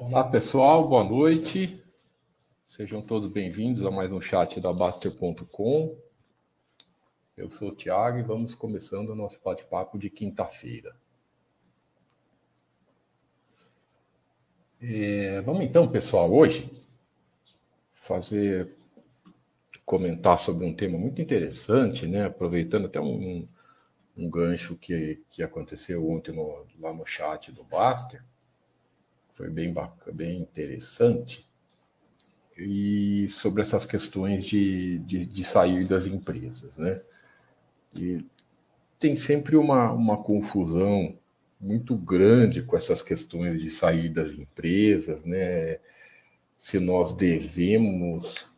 Olá pessoal, boa noite. Sejam todos bem-vindos a mais um chat da Baster.com. Eu sou o Thiago e vamos começando o nosso bate-papo de quinta-feira. É, vamos então, pessoal, hoje fazer comentar sobre um tema muito interessante, né? Aproveitando até um, um gancho que, que aconteceu ontem no, lá no chat do Baster foi bem bacana, bem interessante. E sobre essas questões de, de, de sair das empresas, né? E tem sempre uma, uma confusão muito grande com essas questões de sair das empresas, né? Se nós devemos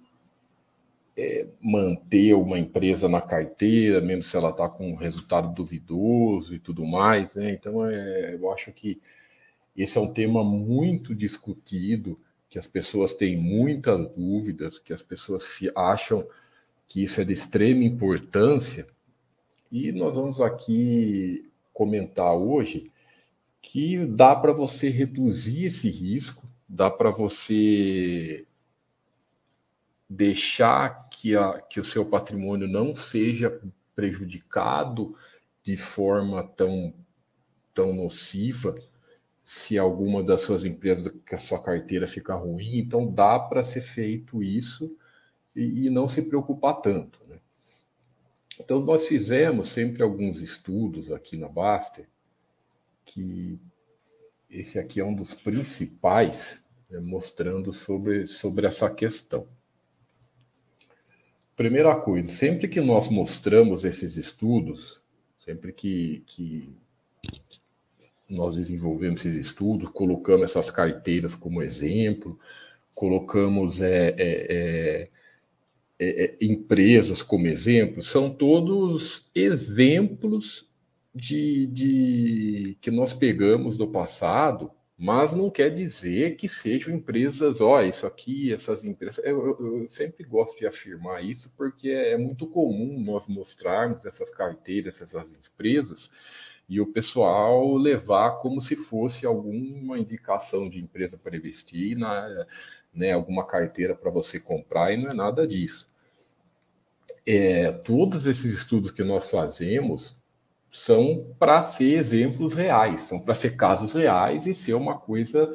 é, manter uma empresa na carteira, mesmo se ela está com um resultado duvidoso e tudo mais, né? Então, é, eu acho que esse é um tema muito discutido, que as pessoas têm muitas dúvidas, que as pessoas acham que isso é de extrema importância. E nós vamos aqui comentar hoje que dá para você reduzir esse risco, dá para você deixar que, a, que o seu patrimônio não seja prejudicado de forma tão, tão nociva se alguma das suas empresas, que a sua carteira fica ruim, então dá para ser feito isso e, e, não se preocupar tanto. Né? Então, nós fizemos sempre alguns estudos aqui na Baster, que esse aqui é um dos principais, né, mostrando sobre, sobre essa questão. Primeira coisa, sempre que nós mostramos esses estudos, sempre que, que nós desenvolvemos esses estudos, colocamos essas carteiras como exemplo, colocamos é, é, é, é, é empresas como exemplo, são todos exemplos de, de que nós pegamos do passado, mas não quer dizer que sejam empresas, ó, isso aqui, essas empresas. Eu, eu, eu, sempre gosto de afirmar isso porque é muito comum nós mostrarmos essas carteiras, essas empresas, e o pessoal levar como se fosse alguma indicação de empresa para investir, na, né, alguma carteira para você comprar, e não é nada disso. É, todos esses estudos que nós fazemos são para ser exemplos reais, são para ser casos reais e ser uma coisa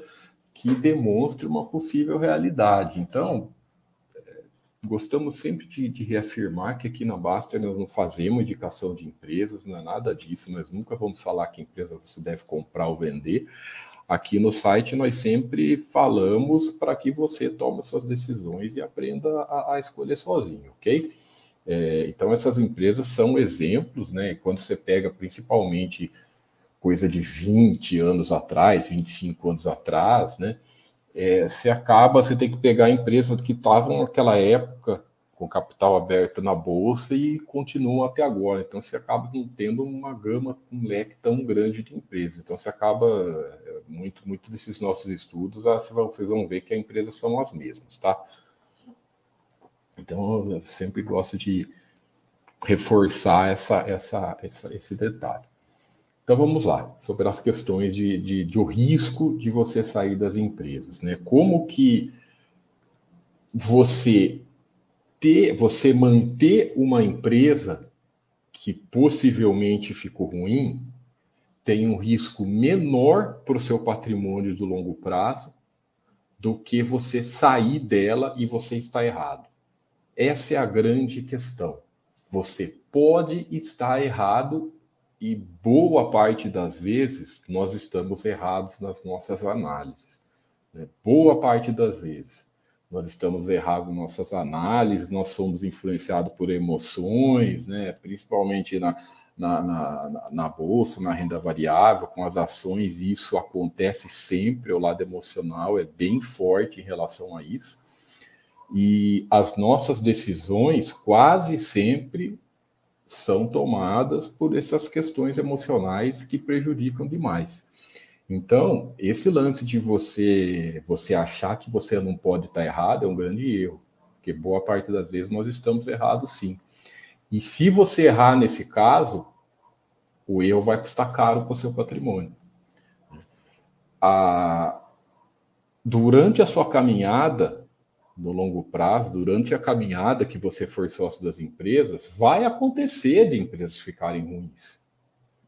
que demonstre uma possível realidade. Então, gostamos sempre de, de, reafirmar que aqui na Baster nós não fazemos indicação de empresas, não é nada disso, nós nunca vamos falar que empresa você deve comprar ou vender. Aqui no site nós sempre falamos para que você tome suas decisões e aprenda a, a escolher sozinho, ok? É, então essas empresas são exemplos, né? Quando você pega principalmente coisa de 20 anos atrás, 25 anos atrás, né? É, você acaba, você tem que pegar empresas que estavam naquela época com capital aberto na bolsa e continuam até agora. Então você acaba não tendo uma gama, um leque tão grande de empresas. Então você acaba é, muito, muito desses nossos estudos, ah, vocês vão ver que as empresas são as mesmas, tá? Então eu sempre gosto de reforçar essa, essa, essa esse detalhe. Então vamos lá, sobre as questões de, de, de, o risco de você sair das empresas, né? Como que você ter, você manter uma empresa que possivelmente ficou ruim tem um risco menor para o seu patrimônio do longo prazo do que você sair dela e você está errado. Essa é a grande questão. Você pode estar errado e boa parte das vezes nós estamos errados nas nossas análises. Né? Boa parte das vezes nós estamos errados nas nossas análises, nós somos influenciados por emoções, né? principalmente na, na, na, na, bolsa, na renda variável, com as ações, isso acontece sempre, o lado emocional é bem forte em relação a isso. E as nossas decisões quase sempre são tomadas por essas questões emocionais que prejudicam demais. Então, esse lance de você você achar que você não pode estar errado é um grande erro, porque boa parte das vezes nós estamos errados sim. E se você errar nesse caso, o erro vai custar caro para o seu patrimônio. A, durante a sua caminhada no longo prazo, durante a caminhada que você for sócio das empresas, vai acontecer de empresas ficarem ruins.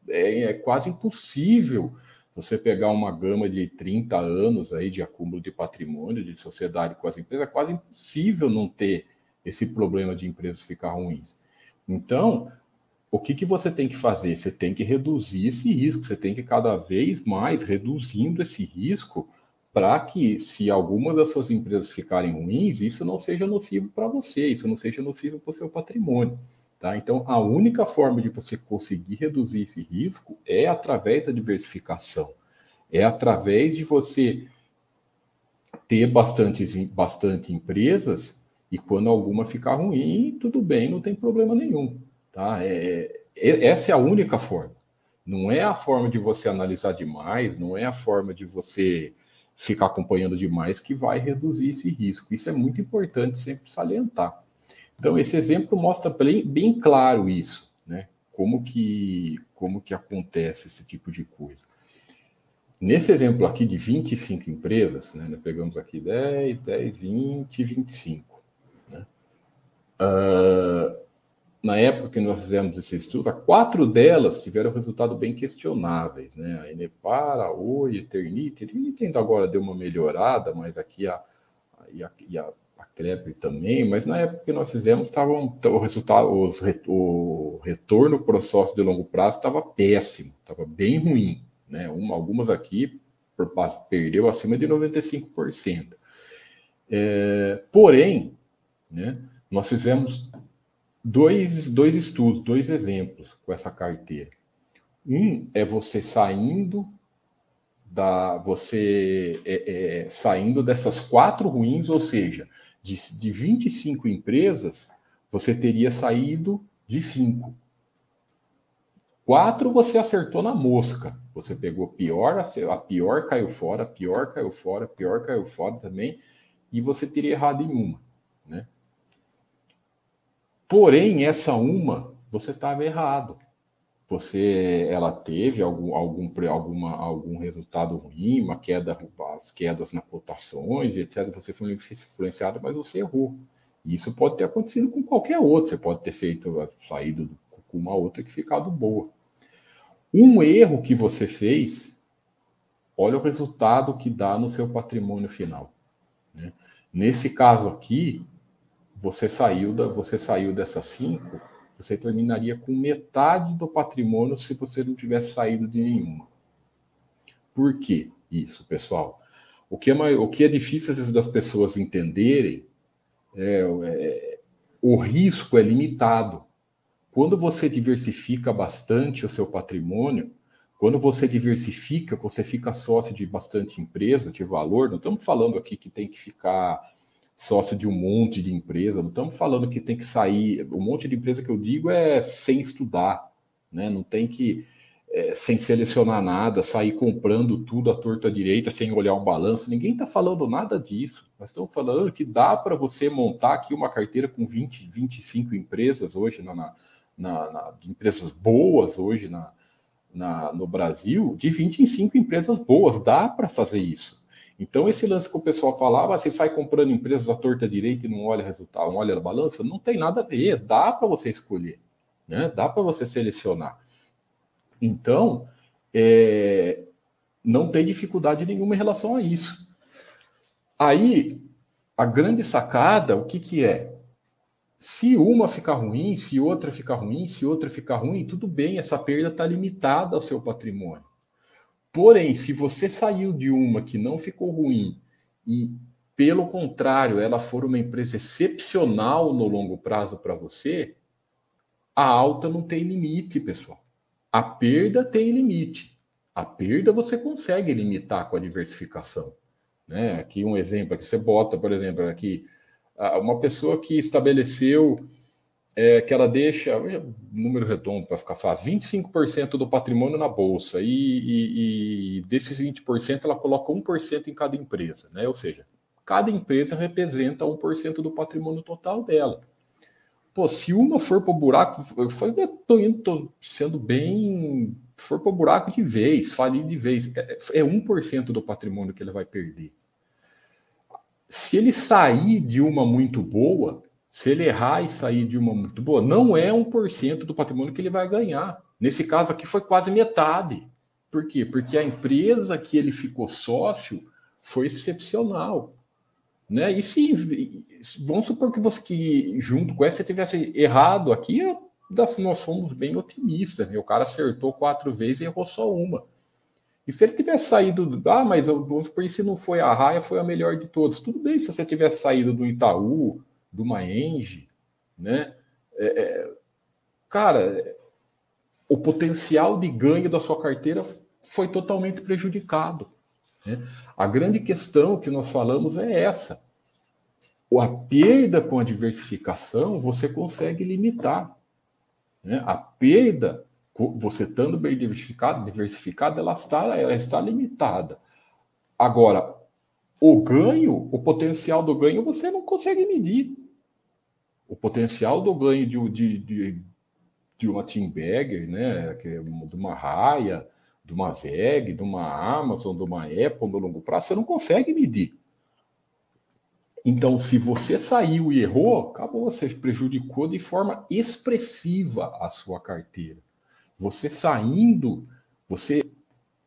É, é quase impossível você pegar uma gama de 30 anos aí de acúmulo de patrimônio, de sociedade com as empresas, é quase impossível não ter esse problema de empresas ficar ruins. Então, o que, que você tem que fazer? Você tem que reduzir esse risco, você tem que cada vez mais reduzindo esse risco para que, se algumas das suas empresas ficarem ruins, isso não seja nocivo para você, isso não seja nocivo para o seu patrimônio. Tá? Então, a única forma de você conseguir reduzir esse risco é através da diversificação. É através de você ter bastante, bastante empresas e quando alguma ficar ruim, tudo bem, não tem problema nenhum. Tá? É, é, essa é a única forma. Não é a forma de você analisar demais, não é a forma de você ficar acompanhando demais que vai reduzir esse risco. Isso é muito importante sempre salientar. Então, esse exemplo mostra bem, bem claro isso, né? Como que, como que acontece esse tipo de coisa. Nesse exemplo aqui de 25 empresas, né, nós pegamos aqui 10, 10, 20, 25. Né? Uh, na época que nós fizemos esse estudo, quatro delas tiveram resultados bem questionáveis. Né? A Enepar, a Oi, a Eternite. Eternite ainda agora deu uma melhorada, mas aqui a, a, a Klepper também, mas na época que nós fizemos, estavam o resultado, os, o retorno para o sócio de longo prazo estava péssimo, estava bem ruim. Né? Uma, algumas aqui perdeu acima de 95%. É, porém, né, nós fizemos dois, dois estudos, dois exemplos com essa carteira. Um é você saindo da você é, é, saindo dessas quatro ruins, ou seja, de, de 25 empresas, você teria saído de 5. Quatro você acertou na mosca. Você pegou pior, a pior caiu fora, a pior caiu fora, a pior caiu fora também, e você teria errado em uma. Porém, essa uma, você estava errado você ela teve algum, algum, alguma, algum resultado ruim, uma queda, as quedas nas cotações, etc. Você foi influenciado, mas você errou. Isso pode ter acontecido com qualquer outro. Você pode ter feito saído com uma outra que ficado boa. Um erro que você fez, olha o resultado que dá no seu patrimônio final. Né? Nesse caso aqui, você saiu da, você saiu dessas cinco você terminaria com metade do patrimônio se você não tivesse saído de nenhuma. Por que isso, pessoal? O que é, o que é difícil às vezes das pessoas entenderem é, é o risco é limitado. Quando você diversifica bastante o seu patrimônio, quando você diversifica, você fica sócio de bastante empresa, de valor, não estamos falando aqui que tem que ficar sócio de um monte de empresa. Não estamos falando que tem que sair. Um monte de empresa que eu digo é sem estudar, né? Não tem que é, sem selecionar nada, sair comprando tudo à torta à direita sem olhar um balanço. Ninguém está falando nada disso. Nós estamos falando que dá para você montar aqui uma carteira com 20, 25 empresas hoje na, na, na empresas boas hoje na, na, no Brasil, de 25 empresas boas. Dá para fazer isso. Então, esse lance que o pessoal falava, ah, você sai comprando empresas à torta direita e não olha resultado, não olha a balança, não tem nada a ver, dá para você escolher, né? dá para você selecionar. Então, é, não tem dificuldade nenhuma em relação a isso. Aí, a grande sacada, o que, que é? Se uma ficar ruim, se outra ficar ruim, se outra ficar ruim, tudo bem, essa perda está limitada ao seu patrimônio. Porém, se você saiu de uma que não ficou ruim e, pelo contrário, ela for uma empresa excepcional no longo prazo para você, a alta não tem limite, pessoal. A perda tem limite. A perda você consegue limitar com a diversificação. Né? Aqui um exemplo, aqui você bota, por exemplo, aqui uma pessoa que estabeleceu é, que ela deixa, número redondo para ficar fácil, 25% do patrimônio na bolsa e, e, e desses 20% ela coloca 1% em cada empresa, né? Ou seja, cada empresa representa 1% do patrimônio total dela. Pô, se uma for para o buraco, eu estou indo, tô sendo bem, for para o buraco de vez, falir de vez, é, é 1% do patrimônio que ele vai perder. se ele sair de uma muito boa, se ele errar e sair de uma muito boa, não é um por cento do patrimônio que ele vai ganhar. Nesse caso aqui foi quase metade. Por quê? Porque a empresa que ele ficou sócio foi excepcional. Né? E se vamos supor que você que junto com essa tivesse errado aqui, nós fomos bem otimistas. Né? O cara acertou quatro vezes e errou só uma. E se ele tivesse saído, ah, mas vamos supor, se não foi a Raia, foi a melhor de todos. Tudo bem se você tivesse saído do Itaú, do Maenge, né? É, é, cara, o potencial de ganho da sua carteira foi totalmente prejudicado. Né? A grande questão que nós falamos é essa. A perda com a diversificação você consegue limitar. Né? A perda você estando bem diversificado, diversificado ela, está, ela está limitada. Agora, o ganho, o potencial do ganho, você não consegue medir. O potencial do ganho de, de, de, de uma Team Bagger, né, é de uma Raia, de uma VEG, de uma Amazon, de uma Apple no longo prazo, você não consegue medir. Então, se você saiu e errou, acabou, você prejudicou de forma expressiva a sua carteira. Você saindo, você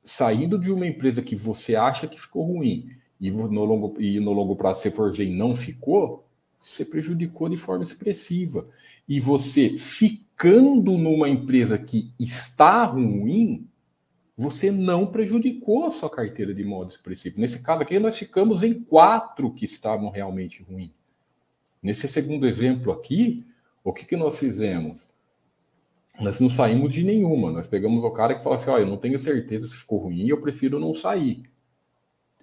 saindo de uma empresa que você acha que ficou ruim e no longo, e no longo prazo você for ver e não ficou, você prejudicou de forma expressiva. E você ficando numa empresa que está ruim, você não prejudicou a sua carteira de modo expressivo. Nesse caso aqui, nós ficamos em quatro que estavam realmente ruins. Nesse segundo exemplo aqui, o que, que nós fizemos? nós não saímos de nenhuma. Nós pegamos o cara que falou assim: ó, eu não tenho certeza se ficou ruim, eu prefiro não sair.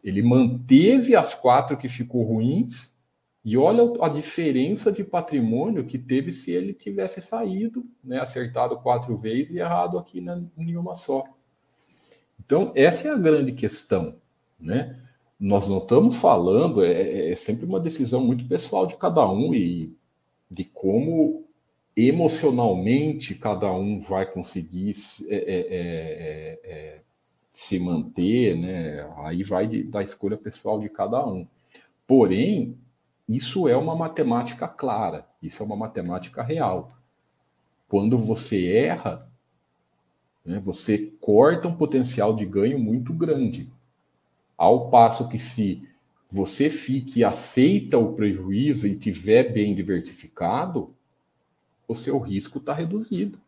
Ele manteve as quatro que ficou ruins e olha a diferença de patrimônio que teve se ele tivesse saído, né, acertado quatro vezes e errado aqui na, nenhuma só. Então, essa é a grande questão, né? Nós não estamos falando, é, é sempre uma decisão muito pessoal de cada um e de como emocionalmente cada um vai conseguir é é, é, é, é, se manter, né? Aí vai de, da escolha pessoal de cada um. Porém, isso é uma matemática clara, isso é uma matemática real. Quando você erra, né, você corta um potencial de ganho muito grande. Ao passo que se você fique e aceita o prejuízo e tiver bem diversificado, o seu risco está reduzido.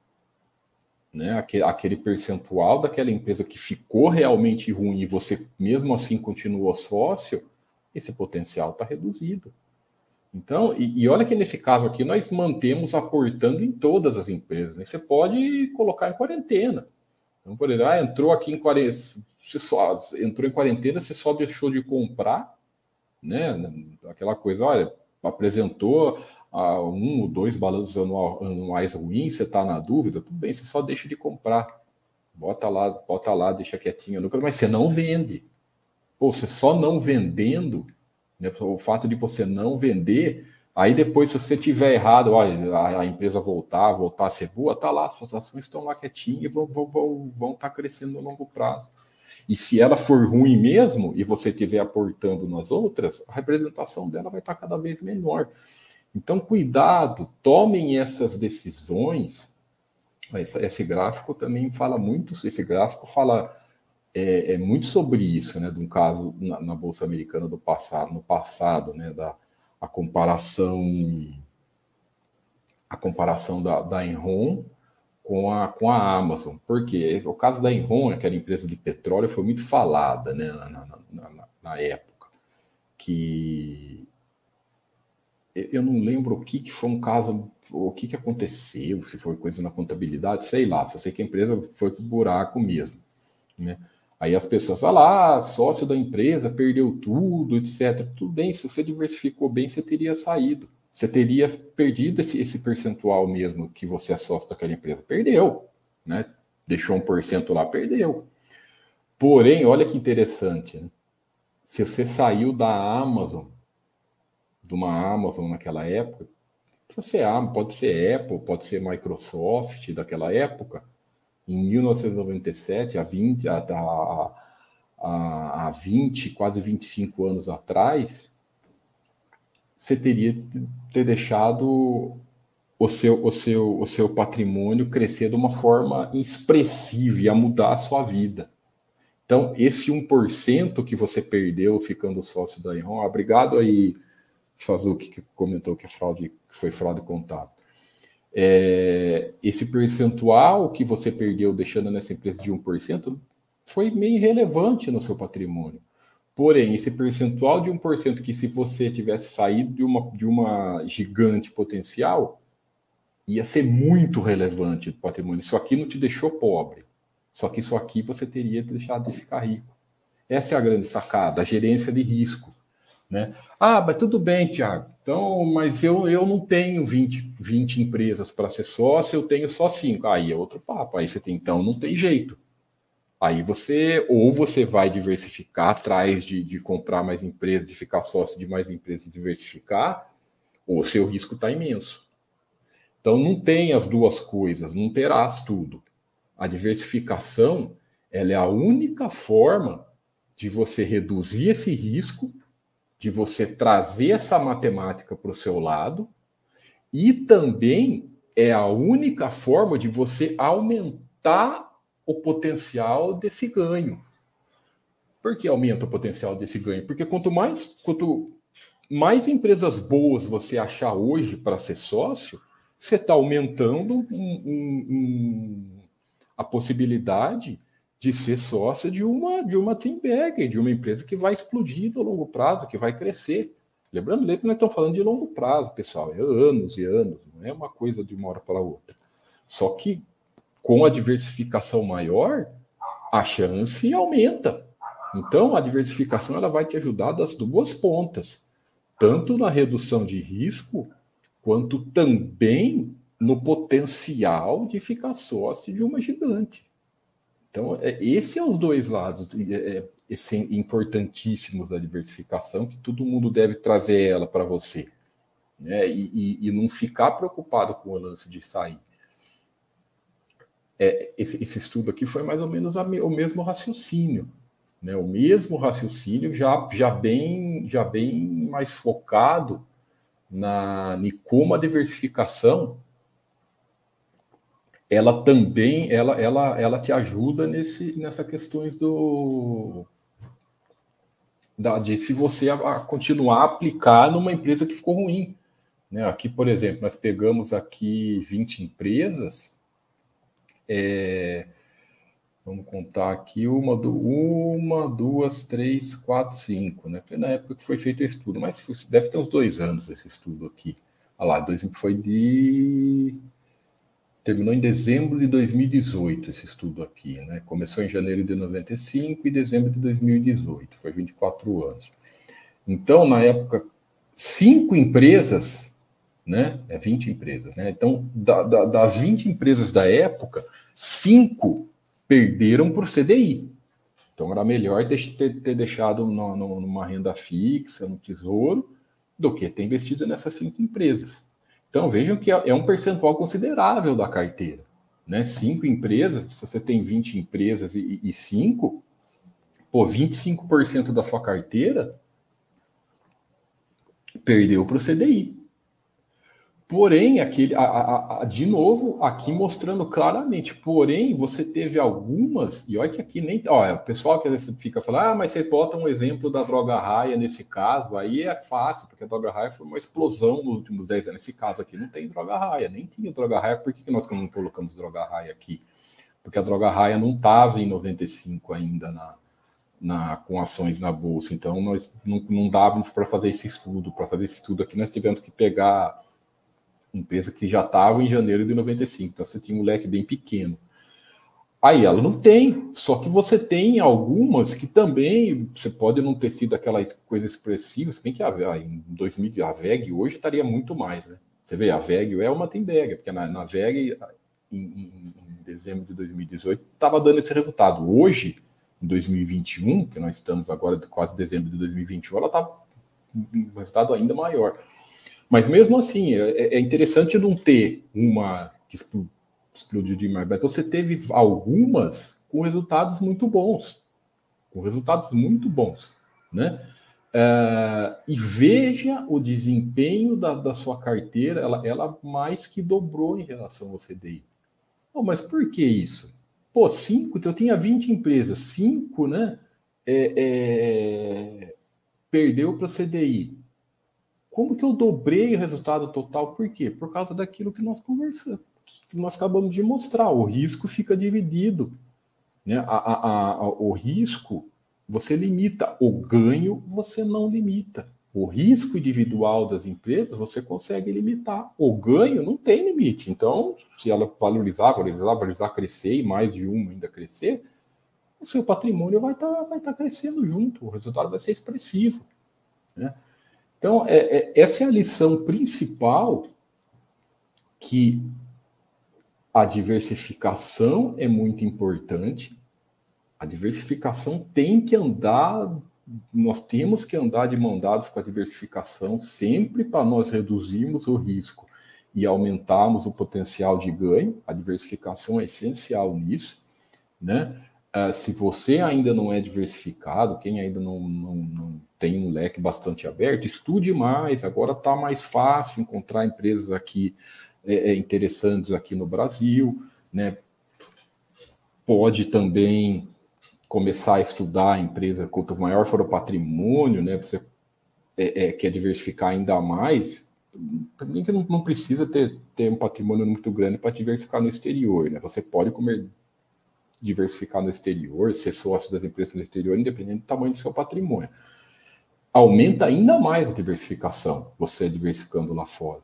Né? Aquele, percentual daquela empresa que ficou realmente ruim e você mesmo assim continuou sócio, esse potencial está reduzido. Então, e, e, olha que nesse caso aqui nós mantemos aportando em todas as empresas. Né? Você pode colocar em quarentena. Então, por exemplo, ah, entrou aqui em quarentena, só entrou em quarentena, você só deixou de comprar, né? Aquela coisa, olha, apresentou a um ou dois balanços anuais ruins, você está na dúvida, tudo bem, você só deixa de comprar. Bota lá, bota lá, deixa quietinho, mas você não vende. Pô, você só não vendendo, né, o fato de você não vender, aí depois, se você tiver errado, ó, a, a, empresa voltar, voltar a ser boa, tá lá, suas ações estão lá quietinhas e vão estar vão, vão, tá crescendo no longo prazo. E se ela for ruim mesmo, e você estiver aportando nas outras, a representação dela vai estar tá cada vez menor. Então, cuidado, tomem essas decisões. Esse gráfico também fala muito, esse gráfico fala é, é muito sobre isso, né? De um caso na, na, Bolsa Americana do passado, no passado, né? Da a comparação, a comparação da, da Enron com a, com a Amazon. Porque o caso da Enron, aquela empresa de petróleo, foi muito falada né, na, na, na, na época. Que eu não lembro o que, que foi um caso, o que, que aconteceu, se foi coisa na contabilidade, sei lá, só sei que a empresa foi pro buraco mesmo. Né? Aí as pessoas falam, ah, sócio da empresa, perdeu tudo, etc. Tudo bem, se você diversificou bem, você teria saído. Você teria perdido esse, esse percentual mesmo que você é sócio daquela empresa. Perdeu, né? Deixou um porcento lá, perdeu. Porém, olha que interessante, né? Se você saiu da Amazon de uma Amazon naquela época, pode ser Amazon, pode ser Apple, pode ser Microsoft daquela época, em 1997, há 20, há, há, há 20, quase 25 anos atrás, você teria que ter deixado o seu, o seu, o seu patrimônio crescer de uma forma expressiva e a mudar a sua vida. Então, esse 1% que você perdeu ficando sócio da Enron, obrigado aí, Fazuki, que comentou que, é fraude, que foi fraude contábil. É, esse percentual que você perdeu deixando nessa empresa de 1% foi meio irrelevante no seu patrimônio. Porém, esse percentual de 1% que se você tivesse saído de uma, de uma gigante potencial, ia ser muito relevante do patrimônio. Isso aqui não te deixou pobre. Só que isso aqui você teria deixado de ficar rico. Essa é a grande sacada, a gerência de risco. Né? Ah, mas tudo bem, Tiago. Então, mas eu, eu não tenho 20, 20 empresas para ser sócio, eu tenho só cinco. Aí é outro papo. Aí você tem, então, não tem jeito. Aí você, ou você vai diversificar atrás de, de comprar mais empresas, de ficar sócio de mais empresas e diversificar, ou seu risco está imenso. Então não tem as duas coisas, não terás tudo. A diversificação ela é a única forma de você reduzir esse risco de você trazer essa matemática para o seu lado e também é a única forma de você aumentar o potencial desse ganho. Por que aumenta o potencial desse ganho? Porque quanto mais, quanto mais empresas boas você achar hoje para ser sócio, você está aumentando um, um, um, a possibilidade de ser sócia de uma de uma team bag, de uma empresa que vai explodir no longo prazo, que vai crescer. Lembrando, que nós estamos falando de longo prazo, pessoal, é anos e anos, não é uma coisa de uma hora para outra. Só que com a diversificação maior, a chance aumenta. Então, a diversificação ela vai te ajudar das duas pontas, tanto na redução de risco, quanto também no potencial de ficar sócio de uma gigante. Então, é, esse é os dois lados é, é, importantíssimos da diversificação, que todo mundo deve trazer ela para você. Né? E, e, e, não ficar preocupado com o lance de sair. É, esse, esse, estudo aqui foi mais ou menos a, o mesmo raciocínio. Né? O mesmo raciocínio, já, já, bem, já bem mais focado na, em como a diversificação ela também ela, ela, ela te ajuda nesse, nessa questões do da, de se você a, a continuar a aplicar numa empresa que ficou ruim. Né? Aqui, por exemplo, nós pegamos aqui 20 empresas. É, vamos contar aqui uma, uma, duas, três, quatro, cinco, né? Na época que foi feito o estudo, mas deve ter uns dois anos esse estudo aqui. Olha lá, dois, foi de terminou em dezembro de 2018 esse estudo aqui, né? Começou em janeiro de 95 e dezembro de 2018, foi 24 anos. Então, na época, cinco empresas, né? É 20 empresas, né? Então, da, da, das 20 empresas da época, cinco perderam por CDI. Então, era melhor ter, ter deixado no, no, numa renda fixa, no tesouro, do que ter investido nessas cinco empresas. Então vejam que é, é um percentual considerável da carteira. Né? Cinco empresas, se você tem 20 empresas e, e cinco, pô, 25% da sua carteira perdeu para o CDI. Porém, aquele, a, a, a, de novo, aqui mostrando claramente, porém, você teve algumas, e olha que aqui nem. Olha, o pessoal que às vezes fica falando, ah, mas você bota um exemplo da droga raia nesse caso, aí é fácil, porque a droga raia foi uma explosão nos últimos 10 anos. Nesse caso aqui não tem droga raia, nem tinha droga raia, por que, que nós não colocamos droga raia aqui? Porque a droga raia não estava em 95 ainda na, na, com ações na bolsa, então nós não, não dávamos para fazer esse estudo. Para fazer esse estudo aqui, nós tivemos que pegar empresa que já estava em janeiro de 95, então você tinha um leque bem pequeno. Aí ela não tem, só que você tem algumas que também você pode não ter sido aquela coisa expressiva, se bem que a, em 2000 a VEG hoje estaria muito mais, né? Você vê, a VEG é uma Temberg, porque na, na VEG em, em, em dezembro de 2018 estava dando esse resultado. Hoje, em 2021, que nós estamos agora quase dezembro de 2021, ela está um resultado ainda maior. Mas mesmo assim, é, é interessante não ter uma que explodiu demais, mas você teve algumas com resultados muito bons. Com resultados muito bons, né? Uh, e veja o desempenho da, da sua carteira, ela, ela, mais que dobrou em relação ao CDI. Oh, mas por que isso? Pô, cinco, eu tinha 20 empresas, cinco, né? É, é, perdeu para o CDI. Como que eu dobrei o resultado total? Por quê? Por causa daquilo que nós conversamos, que nós acabamos de mostrar. O risco fica dividido. Né? A, a, a, o risco você limita, o ganho você não limita. O risco individual das empresas você consegue limitar. O ganho não tem limite. Então, se ela valorizar, valorizar, valorizar, crescer e mais de uma ainda crescer, o seu patrimônio vai estar tá, vai tá crescendo junto, o resultado vai ser expressivo. Né? Então, é, é, essa é a lição principal que a diversificação é muito importante, a diversificação tem que andar, nós temos que andar de mão dadas com a diversificação sempre para nós reduzirmos o risco e aumentarmos o potencial de ganho. A diversificação é essencial nisso, né? Uh, se você ainda não é diversificado, quem ainda não, não, não tem um leque bastante aberto, estude mais. Agora está mais fácil encontrar empresas aqui é, é, interessantes aqui no Brasil, né? Pode também começar a estudar a empresa, quanto maior for o patrimônio, né, você é, é, quer diversificar ainda mais, também que não, não, precisa ter, ter um patrimônio muito grande para diversificar no exterior, né? Você pode comer, diversificar no exterior, ser sócio das empresas no exterior, independente do tamanho do seu patrimônio. Aumenta ainda mais a diversificação, você diversificando lá fora.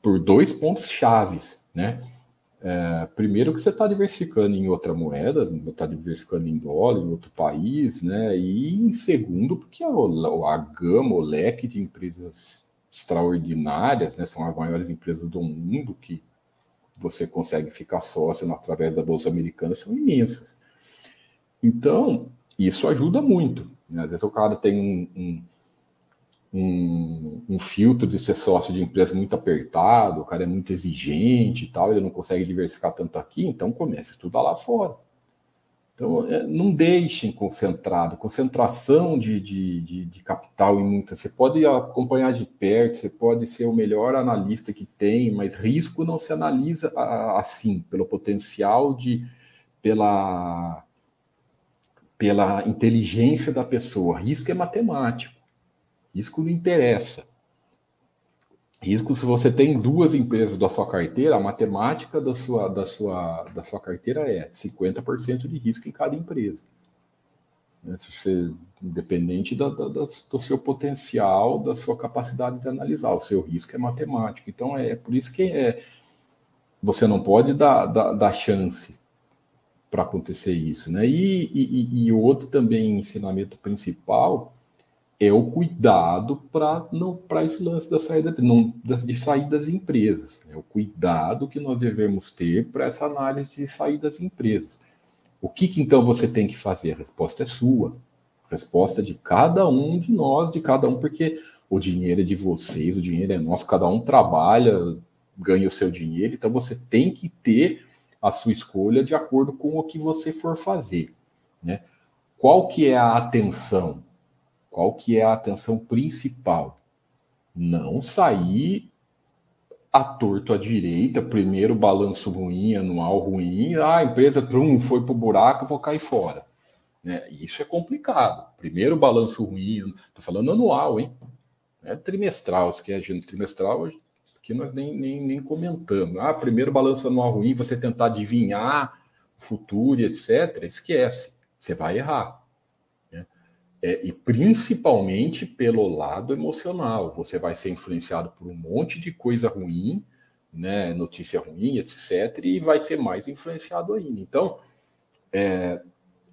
Por dois pontos chaves, né? É, primeiro que você está diversificando em outra moeda, está diversificando em dólar, em outro país, né? E em segundo, porque a, a gama, o leque de empresas extraordinárias, né? São as maiores empresas do mundo que você consegue ficar sócio através da Bolsa Americana, são imensas. Então, isso ajuda muito. Né? Às vezes o cara tem um, um um, um, filtro de ser sócio de empresa muito apertado, o cara é muito exigente e tal, ele não consegue diversificar tanto aqui, então comece a estudar lá fora. Então, é, não deixem concentrado. Concentração de, de, de, de, capital em muitas. Você pode acompanhar de perto, você pode ser o melhor analista que tem, mas risco não se analisa assim, pelo potencial de. pela, pela inteligência da pessoa. Risco é matemático. Risco não interessa. Risco, se você tem duas empresas da sua carteira, a matemática da sua, da sua, da sua carteira é 50% de risco em cada empresa. Né? Você, independente da, da, do seu potencial, da sua capacidade de analisar, o seu risco é matemático. Então, é, é por isso que é, você não pode dar, dar, dar chance para acontecer isso. Né? E, e, e outro também ensinamento principal é o cuidado para não para esse lance da saída não, de sair das empresas. É o cuidado que nós devemos ter para essa análise de sair das empresas. O que, que então você tem que fazer? A resposta é sua. A resposta é de cada um de nós, de cada um, porque o dinheiro é de vocês, o dinheiro é nosso, cada um trabalha, ganha o seu dinheiro, então você tem que ter a sua escolha de acordo com o que você for fazer. Né? Qual que é a atenção? Qual que é a atenção principal? Não sair a torto à direita, primeiro balanço ruim, anual ruim, ah, a empresa trum, foi para o buraco, vou cair fora. Né? Isso é complicado. Primeiro balanço ruim, estou falando anual, hein? É trimestral, se quer trimestral, aqui nós nem, nem, nem comentamos. Ah, primeiro balanço anual ruim, você tentar adivinhar futuro, etc., esquece, você vai errar é, e principalmente pelo lado emocional. Você vai ser influenciado por um monte de coisa ruim, né, notícia ruim, etc., e vai ser mais influenciado ainda. Então, é,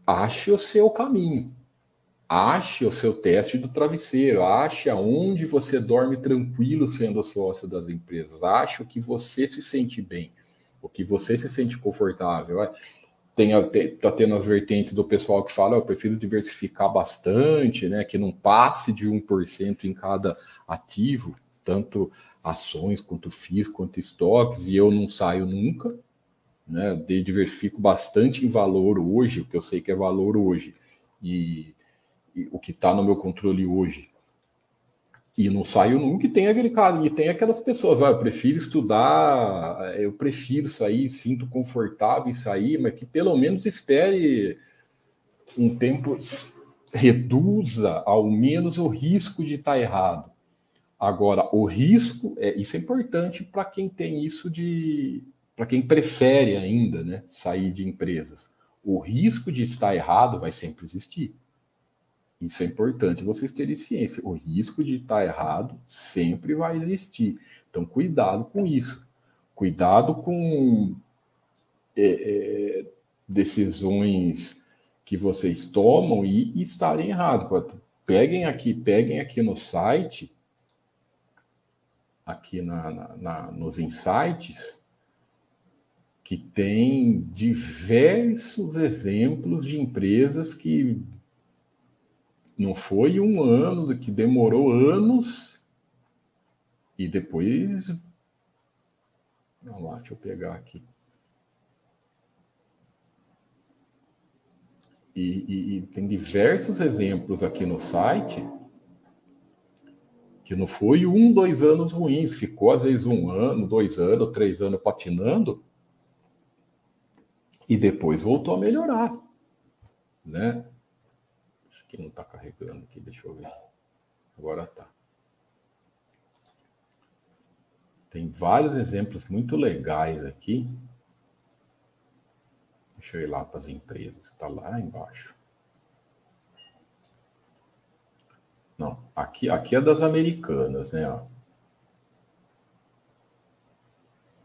ache o seu caminho, ache o seu teste do travesseiro, ache aonde você dorme tranquilo sendo sócio das empresas, ache o que você se sente bem, o que você se sente confortável. É, tem tá tendo as vertentes do pessoal que fala, eu prefiro diversificar bastante, né, que não passe de 1% em cada ativo, tanto ações quanto FIIs, quanto estoques, e eu não saio nunca, né, diversifico bastante em valor hoje, o que eu sei que é valor hoje, e, o que está no meu controle hoje. E não saio nunca e tem aquele cara, e tem aquelas pessoas, ah, eu prefiro estudar, eu prefiro sair, sinto confortável em sair, mas que pelo menos espere um tempo, reduza ao menos o risco de estar tá errado. Agora, o risco, é, isso é importante para quem tem isso de. para quem prefere ainda né, sair de empresas. O risco de estar errado vai sempre existir. Isso é importante vocês terem ciência. O risco de estar errado sempre vai existir. Então, cuidado com isso. Cuidado com é, é, decisões que vocês tomam e, e estarem errados. Peguem aqui, peguem aqui no site, aqui na, na, na, nos insights, que tem diversos exemplos de empresas que não foi um ano, que demorou anos e depois. Vamos lá, deixa eu pegar aqui. E, e, e, tem diversos exemplos aqui no site que não foi um, dois anos ruins, ficou às vezes um ano, dois anos, três anos patinando e depois voltou a melhorar, né? Que não está carregando aqui, deixa eu ver. Agora tá. Tem vários exemplos muito legais aqui. Deixa eu ir lá para as empresas, está lá embaixo. Não, aqui, aqui é das americanas, né?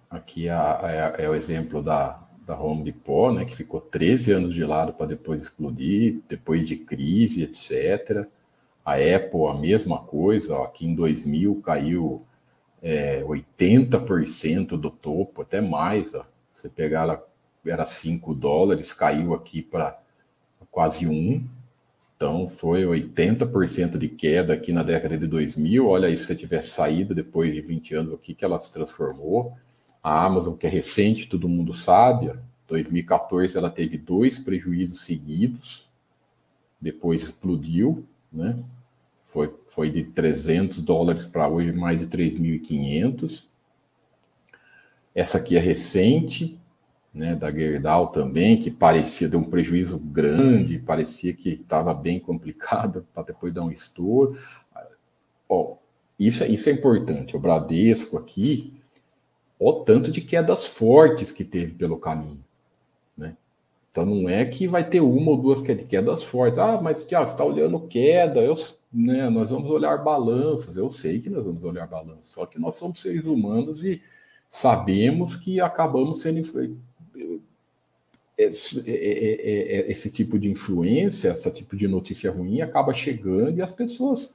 Aqui é, é, é o exemplo da, da Home Depot, né, que ficou 13 anos de lado para depois explodir, depois de crise, etc. A Apple, a mesma coisa, ó, aqui em 2000 caiu é, 80% do topo, até mais. Ó. Você pegar ela, era 5 dólares, caiu aqui para quase 1. Então foi 80% de queda aqui na década de 2000. Olha aí, se você tivesse saído depois de 20 anos, o que, que ela se transformou. A Amazon, que é recente, todo mundo sabe, 2014 ela teve dois prejuízos seguidos, depois explodiu, né? Foi, foi de 300 dólares para hoje mais de 3.500. Essa aqui é recente, né, da Gerdau também, que parecia de um prejuízo grande, parecia que estava bem complicado para depois dar um estouro. Ó, isso, é, isso é importante. O Bradesco aqui, o tanto de quedas fortes que teve pelo caminho. Né? Então não é que vai ter uma ou duas quedas fortes. Ah, mas Tiago, você está olhando queda, eu, né, nós vamos olhar balanças. Eu sei que nós vamos olhar balanças, só que nós somos seres humanos e sabemos que acabamos sendo esse tipo de influência, esse tipo de notícia ruim acaba chegando e as pessoas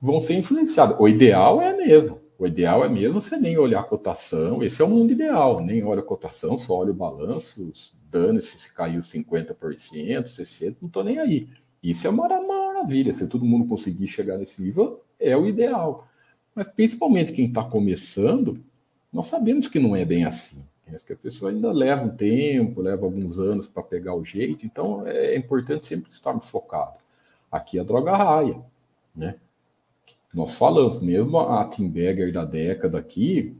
vão ser influenciadas. O ideal é mesmo o ideal é mesmo você nem olhar a cotação, esse é o mundo ideal, nem olha a cotação, só olha o balanço, dane-se se caiu 50%, 60%, não estou nem aí. Isso é uma maravilha, se todo mundo conseguir chegar nesse nível, é o ideal. Mas principalmente quem está começando, nós sabemos que não é bem assim. É que a pessoa ainda leva um tempo, leva alguns anos para pegar o jeito, então é importante sempre estar focado. Aqui é a droga raia, né? Nós falamos, mesmo a Timberger da década aqui,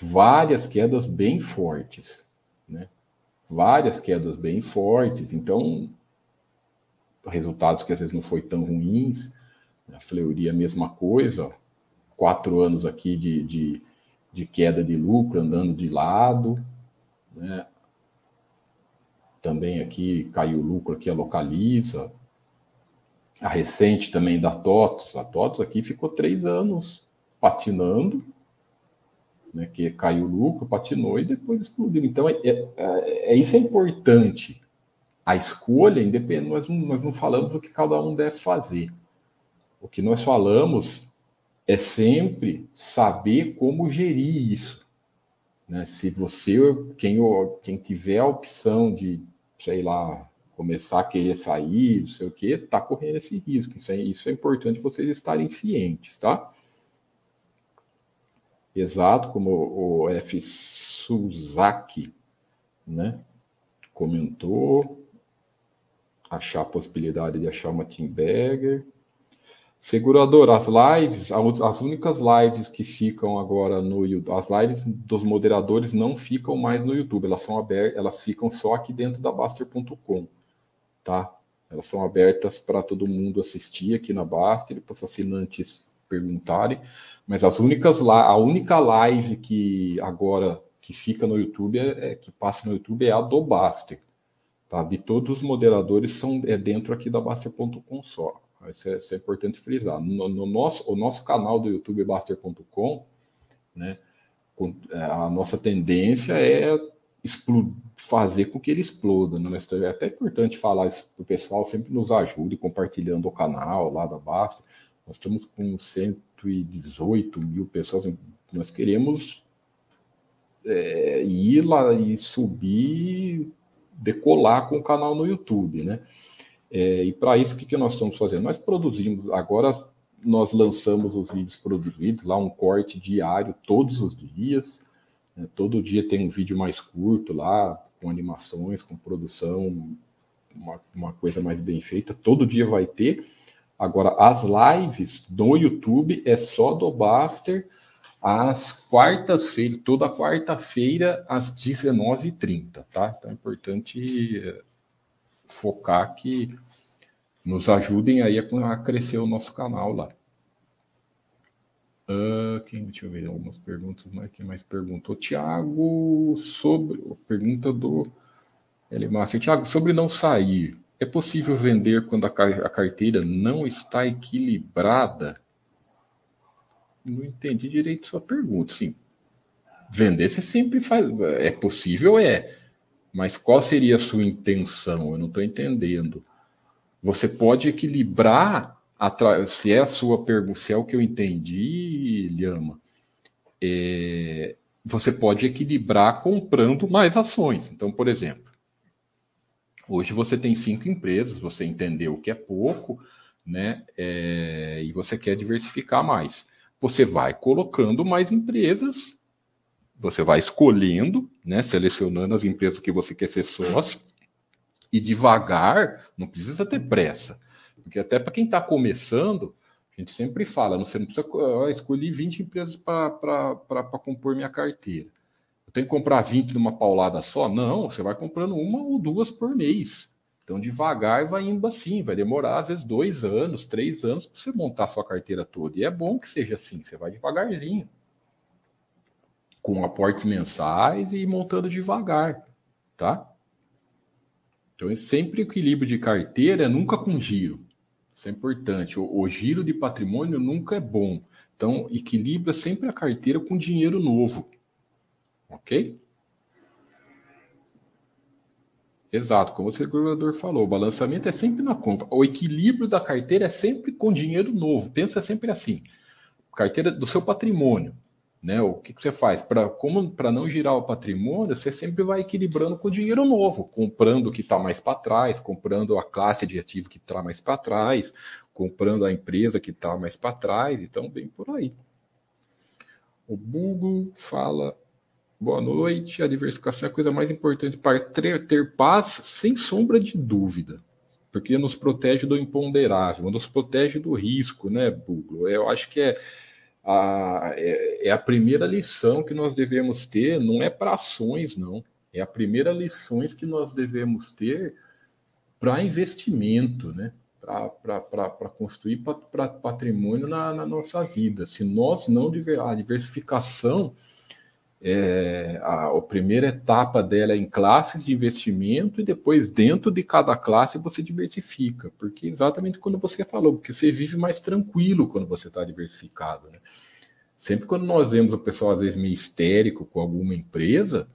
várias quedas bem fortes, né? Várias quedas bem fortes, então resultados que às vezes não foi tão ruins. A Fleury a mesma coisa, quatro anos aqui de, de, de queda de lucro, andando de lado, né? Também aqui caiu o lucro aqui a localiza, a recente também da TOTOS. A TOTOS aqui ficou três anos patinando, né, que caiu o lucro, patinou e depois explodiu. Então, é, é, é isso é importante. A escolha, independente, nós não, nós não falamos o que cada um deve fazer. O que nós falamos é sempre saber como gerir isso. Né? Se você, quem, quem tiver a opção de, sei lá, começar a querer sair, não sei o que, está correndo esse risco. Isso é, isso é importante vocês estarem cientes, tá? Exato, como o F. Suzaki, né, comentou. achar a possibilidade de achar uma Team Bagger. Seguradora, as lives, as únicas lives que ficam agora no YouTube, as lives dos moderadores não ficam mais no YouTube, elas são abertas, elas ficam só aqui dentro da Baster.com, tá? Elas são abertas para todo mundo assistir aqui na Baster, para os assinantes perguntarem, mas as únicas a única live que agora que fica no YouTube é, é que passa no YouTube é a do Baster, tá? De todos os moderadores são é dentro aqui da Baster.com só. Isso é, isso é importante frisar. No, no, nosso, o nosso canal do YouTube, Baster.com, né, é, a nossa tendência é fazer com que ele exploda. Né? É até importante falar isso para o pessoal, sempre nos ajude compartilhando o canal lá da Baster. Nós estamos com 118 mil pessoas. Nós queremos é, ir lá e subir, decolar com o canal no YouTube, né? É, e para isso, o que, que nós estamos fazendo? Nós produzimos, agora nós lançamos os vídeos produzidos, lá um corte diário, todos os dias. Né? Todo dia tem um vídeo mais curto lá, com animações, com produção, uma, uma coisa mais bem feita. Todo dia vai ter. Agora, as lives do YouTube é só do Baster às quartas-feiras, toda quarta-feira, às 19h30, tá? Então é importante é, focar que nos ajudem aí a, crescer o nosso canal lá. Quem, deixa eu ver algumas perguntas, mas quem mais perguntou? Tiago, sobre. Pergunta do Elimácio. Tiago, sobre não sair. É possível vender quando a, a carteira não está equilibrada? Não entendi direito sua pergunta. Sim. Vender você sempre faz. É possível, é. Mas qual seria a sua intenção? Eu não estou entendendo. Você pode equilibrar, se é a sua pergunta, se é o que eu entendi, Lhama, é, você pode equilibrar comprando mais ações. Então, por exemplo, hoje você tem cinco empresas, você entendeu que é pouco, né? É, e você quer diversificar mais. Você vai colocando mais empresas você vai escolhendo, né, selecionando as empresas que você quer ser sócio e devagar, não precisa ter pressa. Porque até para quem está começando, a gente sempre fala, você não precisa ah, escolher 20 empresas para compor minha carteira. Eu tenho que comprar 20 numa paulada só? Não, você vai comprando uma ou duas por mês. Então, devagar vai indo assim, vai demorar às vezes dois anos, três anos para você montar sua carteira toda. E é bom que seja assim, você vai devagarzinho com aportes mensais e montando devagar, tá? Então é sempre equilíbrio de carteira, nunca com giro. Isso é importante. O, o giro de patrimônio nunca é bom. Então equilibra sempre a carteira com dinheiro novo, ok? Exato, como o segurador falou, o balançamento é sempre na compra. O equilíbrio da carteira é sempre com dinheiro novo. Pensa sempre assim: carteira do seu patrimônio. Né? O que, que você faz? Para não girar o patrimônio, você sempre vai equilibrando com dinheiro novo, comprando o que está mais para trás, comprando a classe de ativo que está mais para trás, comprando a empresa que está mais para trás, então bem por aí. O Bugo fala: boa noite, a diversificação é a coisa mais importante para ter, ter paz, sem sombra de dúvida porque nos protege do imponderável, nos protege do risco, né, Buglo? Eu acho que é, a, é, é, a primeira lição que nós devemos ter, não é para ações, não. É a primeira lição que nós devemos ter para investimento, né? para construir pra, patrimônio na, na, nossa vida. Se nós não diver, a diversificação é, a, a, primeira etapa dela é em classes de investimento e depois dentro de cada classe você diversifica, porque exatamente quando você falou, porque você vive mais tranquilo quando você está diversificado. Né? Sempre quando nós vemos o pessoal às vezes meio histérico com alguma empresa,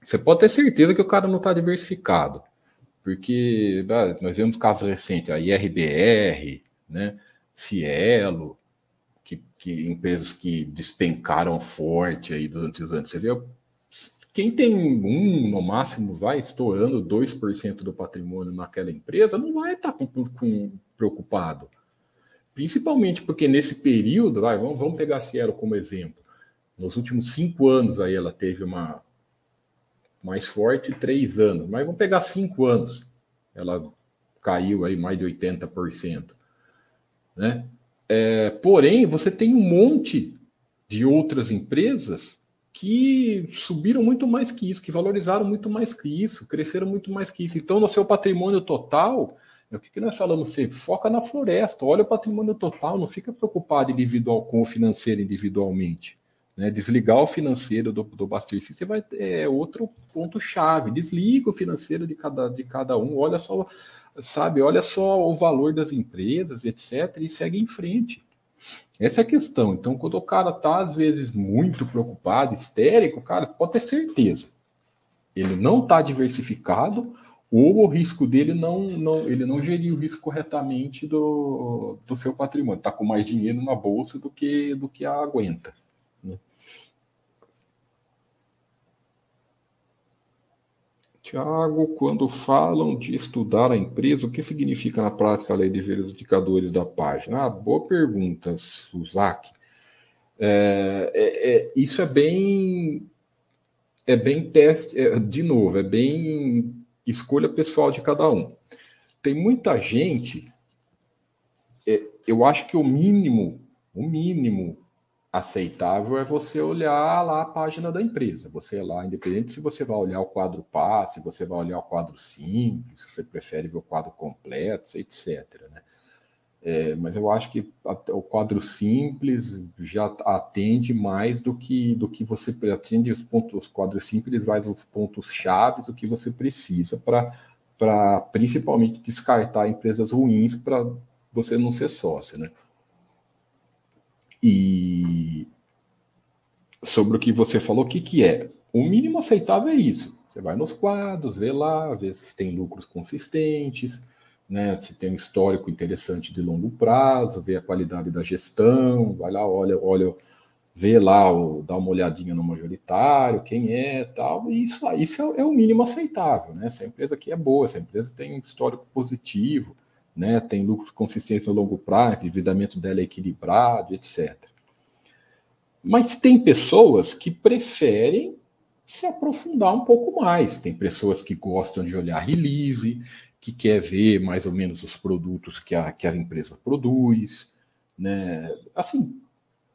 você pode ter certeza que o cara não está diversificado, porque ah, nós vemos casos recentes, a IRBR, né, Cielo, que, empresas que despencaram forte aí durante os anos. Você vê, quem tem um, no máximo, vai estourando 2% do patrimônio naquela empresa, não vai estar com, com, preocupado. Principalmente porque nesse período, vai, vamos, vamos pegar a Cielo como exemplo. Nos últimos cinco anos aí ela teve uma mais forte três anos, mas vamos pegar cinco anos. Ela caiu aí mais de 80%. Né? É, porém, você tem um monte de outras empresas que subiram muito mais que isso, que valorizaram muito mais que isso, cresceram muito mais que isso. Então, no seu patrimônio total, é o que, que nós falamos sempre? Foca na floresta, olha o patrimônio total, não fica preocupado individual com o financeiro individualmente. Né? Desligar o financeiro do, do Bastille você vai é outro ponto-chave. Desliga o financeiro de cada, de cada um, olha só, sabe, olha só o valor das empresas, etc., e segue em frente. Essa é a questão. Então, quando o cara tá, às vezes, muito preocupado, histérico, cara, pode ter certeza. Ele não está diversificado ou o risco dele não, não ele não geriu o risco corretamente do, do seu patrimônio. Está com mais dinheiro na bolsa do que, do que a aguenta. Tiago, quando falam de estudar a empresa, o que significa na prática a lei de verificadores da página? Ah, boa pergunta, Suzaki. É, é, é, isso é bem. É bem teste, é, de novo, é bem escolha pessoal de cada um. Tem muita gente. É, eu acho que o mínimo, o mínimo aceitável é você olhar lá a página da empresa. Você é lá, independente se você vai olhar o quadro passe, se você vai olhar o quadro simples, se você prefere ver o quadro completo, etc. Né? É, mas eu acho que o quadro simples já atende mais do que do que você atende os pontos, os quadros simples mais os pontos chaves do que você precisa para para principalmente descartar empresas ruins para você não ser sócio, né? E sobre o que você falou, o que, que é? O mínimo aceitável é isso. Você vai nos quadros, vê lá, vê se tem lucros consistentes, né, se tem um histórico interessante de longo prazo, vê a qualidade da gestão, vai lá, olha, olha, vê lá, dá uma olhadinha no majoritário, quem é, tal, e isso, isso é, é, o mínimo aceitável, né? Essa empresa aqui é boa, essa empresa tem um histórico positivo, né, tem lucros consistentes no longo prazo, endividamento dela é equilibrado, etc. Mas tem pessoas que preferem se aprofundar um pouco mais. Tem pessoas que gostam de olhar release, que quer ver mais ou menos os produtos que a, que a empresa produz, né? Assim,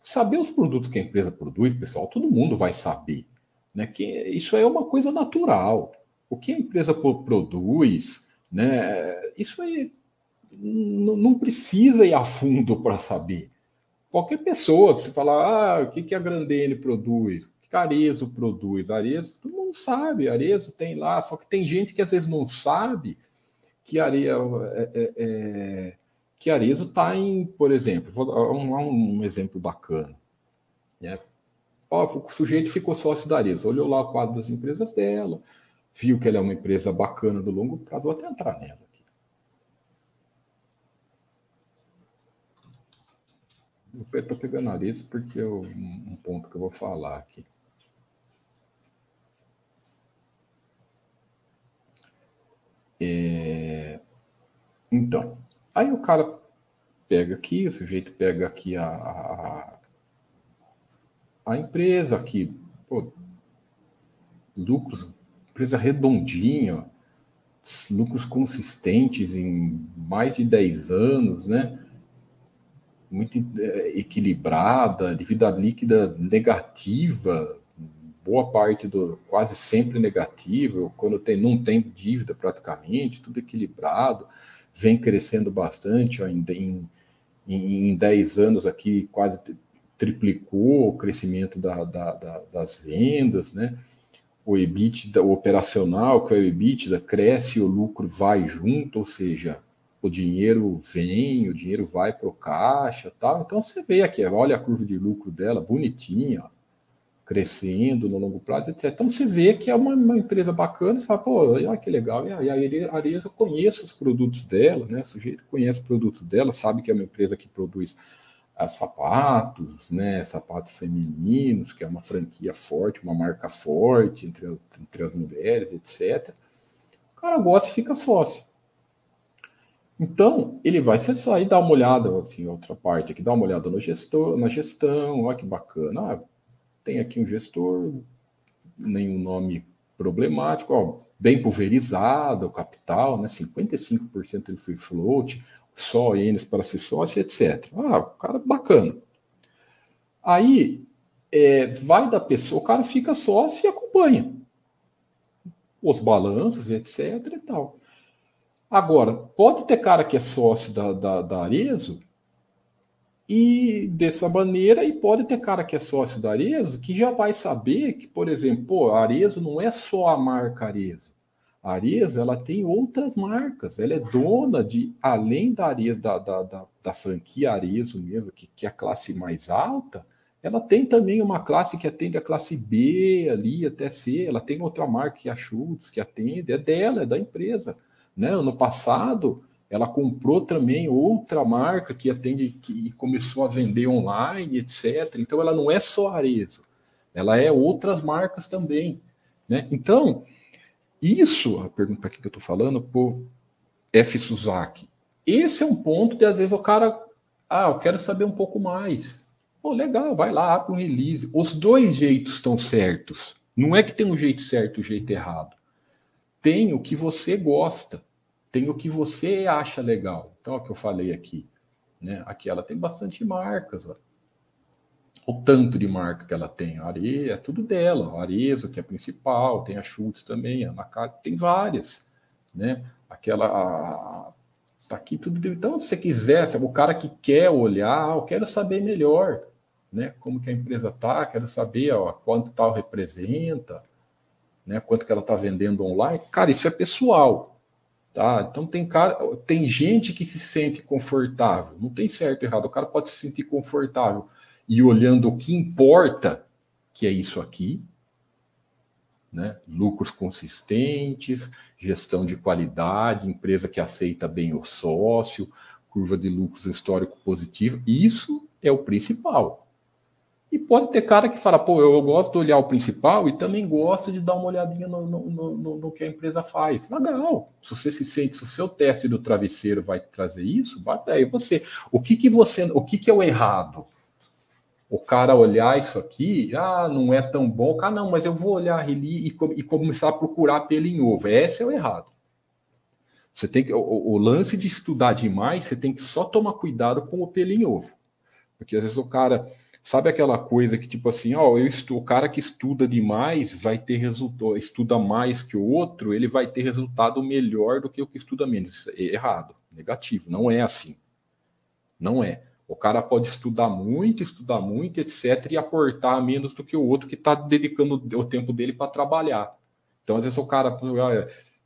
saber os produtos que a empresa produz, pessoal, todo mundo vai saber, né? Que isso é uma coisa natural. O que a empresa produz, né? Isso aí não precisa ir a fundo para saber. Qualquer pessoa, se falar, ah, o que, que a Grandene produz? O que Arezo produz? Arezo, todo mundo sabe, Arezo tem lá, só que tem gente que às vezes não sabe que areia é, é, é que Arezo está em, por exemplo, vou dar um, um exemplo bacana. Né? Ó, o sujeito ficou sócio da Arezo, olhou lá o quadro das empresas dela, viu que ela é uma empresa bacana do longo prazo, vou até entrar nela. Eu estou pegando nariz porque é um ponto que eu vou falar aqui. É... Então, aí o cara pega aqui, o sujeito pega aqui a, a, a empresa aqui, pô, lucros, empresa redondinha, lucros consistentes em mais de 10 anos, né? Muito é, equilibrada, dívida líquida negativa, boa parte do quase sempre negativa, quando tem, não tem dívida praticamente, tudo equilibrado, vem crescendo bastante, ó, em, em, em 10 anos aqui quase triplicou o crescimento da, da, da, das vendas, né? O EBITDA, o operacional, que é o EBITDA, cresce, o lucro vai junto, ou seja, o dinheiro vem, o dinheiro vai para o caixa tal. Então você vê aqui, olha a curva de lucro dela, bonitinha, crescendo no longo prazo, etc. Então você vê que é uma, uma empresa bacana, você fala, pô, olha que legal. E a Areza conhece os produtos dela, né? O sujeito conhece os produtos dela, sabe que é uma empresa que produz uh, sapatos, né? Sapatos femininos, que é uma franquia forte, uma marca forte entre, entre as mulheres, etc. O cara gosta e fica sócio. Então, ele vai acessar e dar uma olhada, assim, outra parte aqui, dar uma olhada no gestor, na gestão, olha que bacana. Ah, tem aqui um gestor, nenhum nome problemático, ó, bem pulverizada, o capital, né? 55% ele foi float, só eles para ser sócio, etc. Ah, o cara bacana. Aí é, vai da pessoa, o cara fica sócio e acompanha os balanços, etc. e tal. Agora, pode ter cara que é sócio da, da, da Arezo e dessa maneira, e pode ter cara que é sócio da Arezo que já vai saber que, por exemplo, pô, a Arezo não é só a marca Arezo. A Arezzo, ela tem outras marcas, ela é dona de, além da Arezzo, da, da, da, da franquia Arezzo mesmo, que, que é a classe mais alta, ela tem também uma classe que atende a classe B ali até C, ela tem outra marca que é a Schultz, que atende, é dela, é da empresa. Né? Ano passado, ela comprou também outra marca que atende, que começou a vender online, etc. Então, ela não é só Arezzo, ela é outras marcas também. Né? Então, isso, a pergunta aqui que eu estou falando, por F. Suzaki. Esse é um ponto de, às vezes, o cara. Ah, eu quero saber um pouco mais. Pô, legal, vai lá, abre um release. Os dois jeitos estão certos. Não é que tem um jeito certo e um jeito errado. Tem o que você gosta. Tem o que você acha legal. Então, é o que eu falei aqui. Né? Aqui ela tem bastante marcas. Ó o tanto de marca que ela tem. A Areia, é tudo dela. A Arezzo, que é a principal, tem a Schultz também, a Nakata, tem várias. Né? Aquela. A, tá aqui tudo. Então, se você quiser, o cara que quer olhar, ah, eu quero saber melhor. Né? Como que a empresa tá, quero saber ó, quanto tal representa, né? quanto que ela está vendendo online. Cara, isso é pessoal. Tá? Então tem cara, tem gente que se sente confortável. Não tem certo e errado. O cara pode se sentir confortável e olhando o que importa, que é isso aqui, né? lucros consistentes, gestão de qualidade, empresa que aceita bem o sócio, curva de lucros histórico positivo, isso é o principal. E pode ter cara que fala, pô, eu gosto de olhar o principal e também gosto de dar uma olhadinha no, no, no, no que a empresa faz. Legal. Se você se sente, se o seu teste do travesseiro vai trazer isso, vai aí você. O que que você, o que que é o errado? o cara olhar isso aqui, ah, não é tão bom, ah, não, mas eu vou olhar ali e, e começar a procurar pelo em ovo. Esse é o errado. Você tem que, o, o, lance de estudar demais, você tem que só tomar cuidado com o pelo em ovo. Porque às vezes o cara, sabe aquela coisa que tipo assim, ó, eu estudo, o cara que estuda demais vai ter resultado, estuda mais que o outro, ele vai ter resultado melhor do que o que estuda menos. É errado, negativo, não é assim. Não é. O cara pode estudar muito, estudar muito, etc., e aportar menos do que o outro que está dedicando o tempo dele para trabalhar. Então, às vezes, o cara,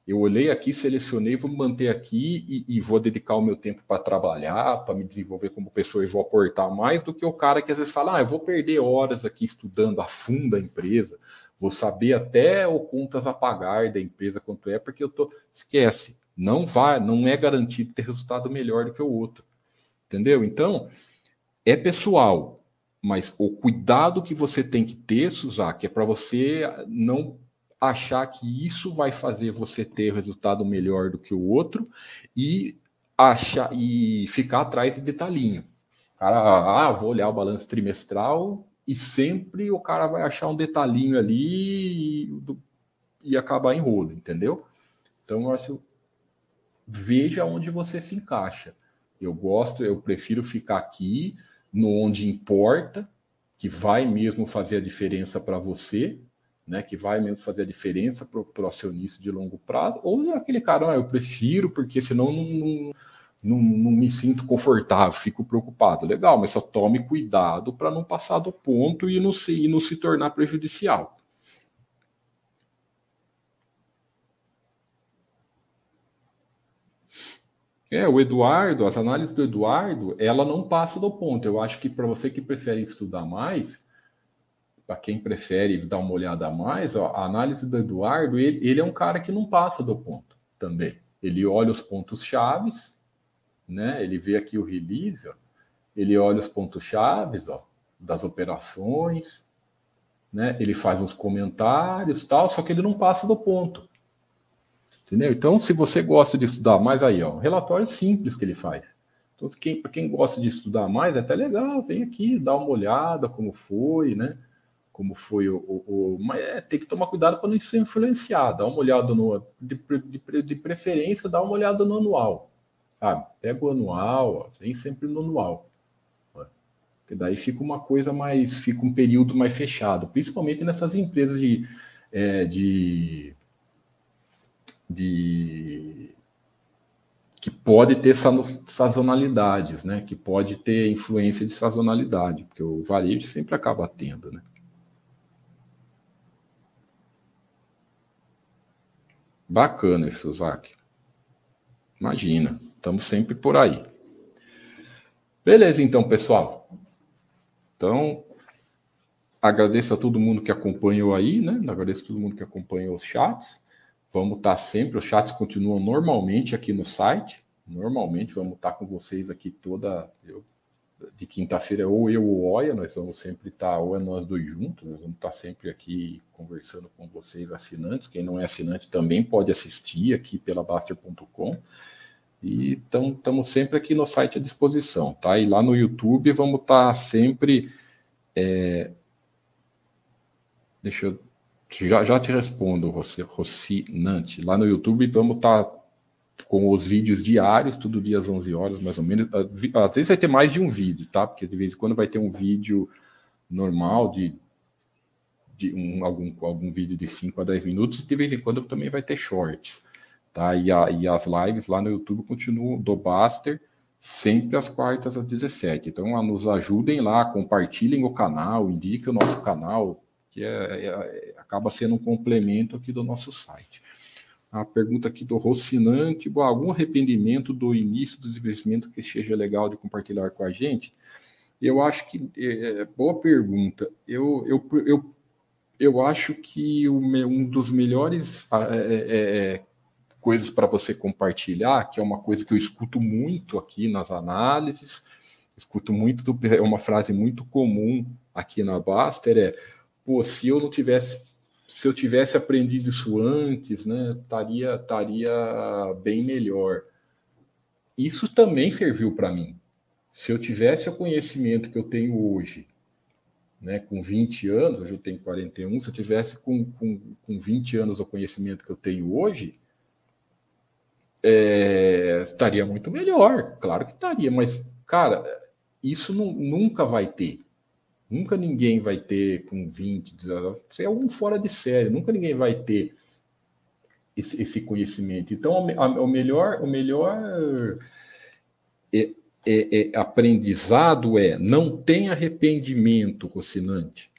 eu olhei aqui, selecionei, vou manter aqui e, e vou dedicar o meu tempo para trabalhar, para me desenvolver como pessoa e vou aportar mais do que o cara que às vezes fala, ah, eu vou perder horas aqui estudando a fundo a empresa, vou saber até o contas a pagar da empresa quanto é, porque eu tô. Esquece, não vai, não é garantido ter resultado melhor do que o outro. Entendeu? Então, é pessoal, mas o cuidado que você tem que ter, Suzaki, é para você não achar que isso vai fazer você ter resultado melhor do que o outro e achar e ficar atrás de detalhinho. Cara, ah, vou olhar o balanço trimestral e sempre o cara vai achar um detalhinho ali e, e acabar em rolo, entendeu? Então, eu acho veja onde você se encaixa. Eu gosto, eu prefiro ficar aqui, no onde importa, que vai mesmo fazer a diferença para você, né? Que vai mesmo fazer a diferença para o acionista de longo prazo, ou aquele cara, ah, eu prefiro, porque senão não, não, não, não me sinto confortável, fico preocupado. Legal, mas só tome cuidado para não passar do ponto e não se, e não se tornar prejudicial. É, o Eduardo, as análises do Eduardo, ela não passa do ponto. Eu acho que para você que prefere estudar mais, para quem prefere dar uma olhada a mais, ó, a análise do Eduardo, ele, ele, é um cara que não passa do ponto também. Ele olha os pontos chaves, né? Ele vê aqui o release, ó, ele olha os pontos chaves, ó, das operações, né? Ele faz uns comentários, tal, só que ele não passa do ponto. Entendeu? Então, se você gosta de estudar mais aí, ó, relatório simples que ele faz. Então, quem, para quem gosta de estudar mais, é até legal, vem aqui, dá uma olhada como foi, né? Como foi o, o, o mas é, tem que tomar cuidado para não ser influenciado. Dá uma olhada no de, de, de, preferência, dá uma olhada no anual. Sabe? Pega o anual, vem sempre no anual. Porque daí fica uma coisa mais, fica um período mais fechado, principalmente nessas empresas de, é, de, de que pode ter sazonalidades, né? Que pode ter influência de sazonalidade, porque o varejo sempre acaba tendo, né? Bacana, Suzaki. Imagina, estamos sempre por aí. Beleza, então, pessoal. Então, agradeço a todo mundo que acompanhou aí, né? Agradeço a todo mundo que acompanhou os chats. Vamos estar sempre, os chats continuam normalmente aqui no site. Normalmente vamos estar com vocês aqui toda. Eu, de quinta-feira, ou eu ou Oia, nós vamos sempre estar, ou é nós dois juntos, nós vamos estar sempre aqui conversando com vocês, assinantes. Quem não é assinante também pode assistir aqui pela Baster.com. E estamos sempre aqui no site à disposição, tá? E lá no YouTube vamos estar sempre. É... Deixa eu. Já, já te respondo, Rocinante. Lá no YouTube vamos estar com os vídeos diários, todo dia às 11 horas, mais ou menos. Ah, às vezes vai ter mais de um vídeo, tá? Porque de vez em quando vai ter um vídeo normal de, de um, algum, algum vídeo de 5 a 10 minutos, de vez em quando também vai ter shorts, tá? E, a, e as lives lá no YouTube continuam do Baster, sempre às quartas às 17. Então, nos ajudem lá, compartilhem o canal, indiquem o nosso canal, que é, é, acaba sendo um complemento aqui do nosso site. A pergunta aqui do Rocinante, algum arrependimento do início dos investimentos que seja legal de compartilhar com a gente? Eu acho que, é, é boa pergunta, eu, eu, eu, eu acho que um dos melhores é, é, é coisas para você compartilhar, que é uma coisa que eu escuto muito aqui nas análises, escuto muito, do, é uma frase muito comum aqui na Baster, é, pô, se eu não tivesse se eu tivesse aprendido isso antes, né, estaria estaria bem melhor. Isso também serviu para mim. Se eu tivesse o conhecimento que eu tenho hoje, né, com 20 anos, hoje eu tenho 41, se eu tivesse com, com, com 20 anos o conhecimento que eu tenho hoje, é, estaria muito melhor. Claro que estaria, mas, cara, isso não, nunca vai ter. Nunca ninguém vai ter com 20, você é algum fora de série, nunca ninguém vai ter esse, esse conhecimento. Então, o melhor, o melhor é, é, é, aprendizado é não tenha arrependimento, Rocinante.